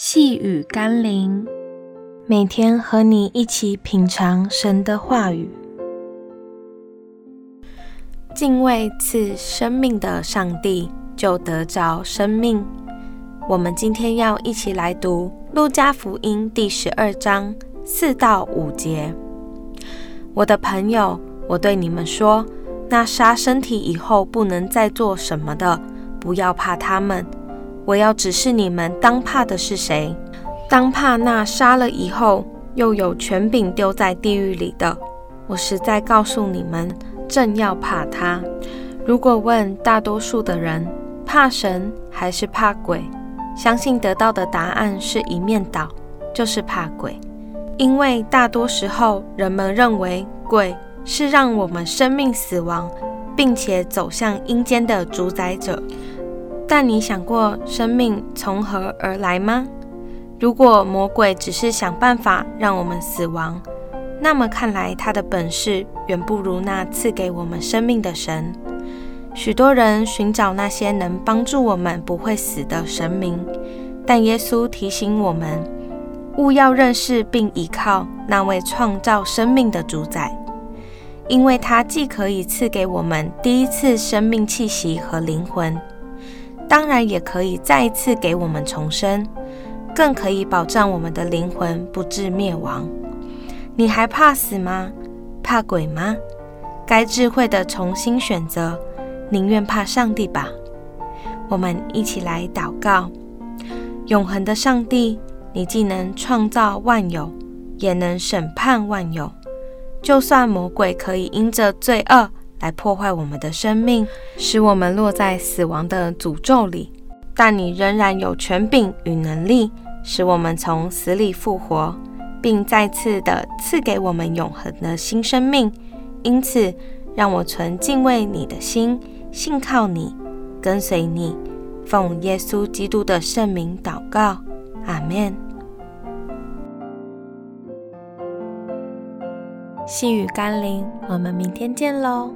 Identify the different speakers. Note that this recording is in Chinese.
Speaker 1: 细雨甘霖，每天和你一起品尝神的话语，敬畏赐生命的上帝，就得着生命。我们今天要一起来读《路加福音》第十二章四到五节。我的朋友，我对你们说，那杀身体以后不能再做什么的，不要怕他们。我要指示你们，当怕的是谁？当怕那杀了以后又有权柄丢在地狱里的。我实在告诉你们，正要怕他。如果问大多数的人，怕神还是怕鬼？相信得到的答案是一面倒，就是怕鬼。因为大多时候人们认为鬼是让我们生命死亡，并且走向阴间的主宰者。但你想过生命从何而来吗？如果魔鬼只是想办法让我们死亡，那么看来他的本事远不如那赐给我们生命的神。许多人寻找那些能帮助我们不会死的神明，但耶稣提醒我们，务要认识并依靠那位创造生命的主宰，因为他既可以赐给我们第一次生命气息和灵魂。当然也可以再一次给我们重生，更可以保障我们的灵魂不致灭亡。你还怕死吗？怕鬼吗？该智慧的重新选择，宁愿怕上帝吧。我们一起来祷告：永恒的上帝，你既能创造万有，也能审判万有。就算魔鬼可以因着罪恶，来破坏我们的生命，使我们落在死亡的诅咒里。但你仍然有权柄与能力，使我们从死里复活，并再次的赐给我们永恒的新生命。因此，让我存敬畏你的心，信靠你，跟随你，奉耶稣基督的圣名祷告，阿门。细雨甘霖，我们明天见喽。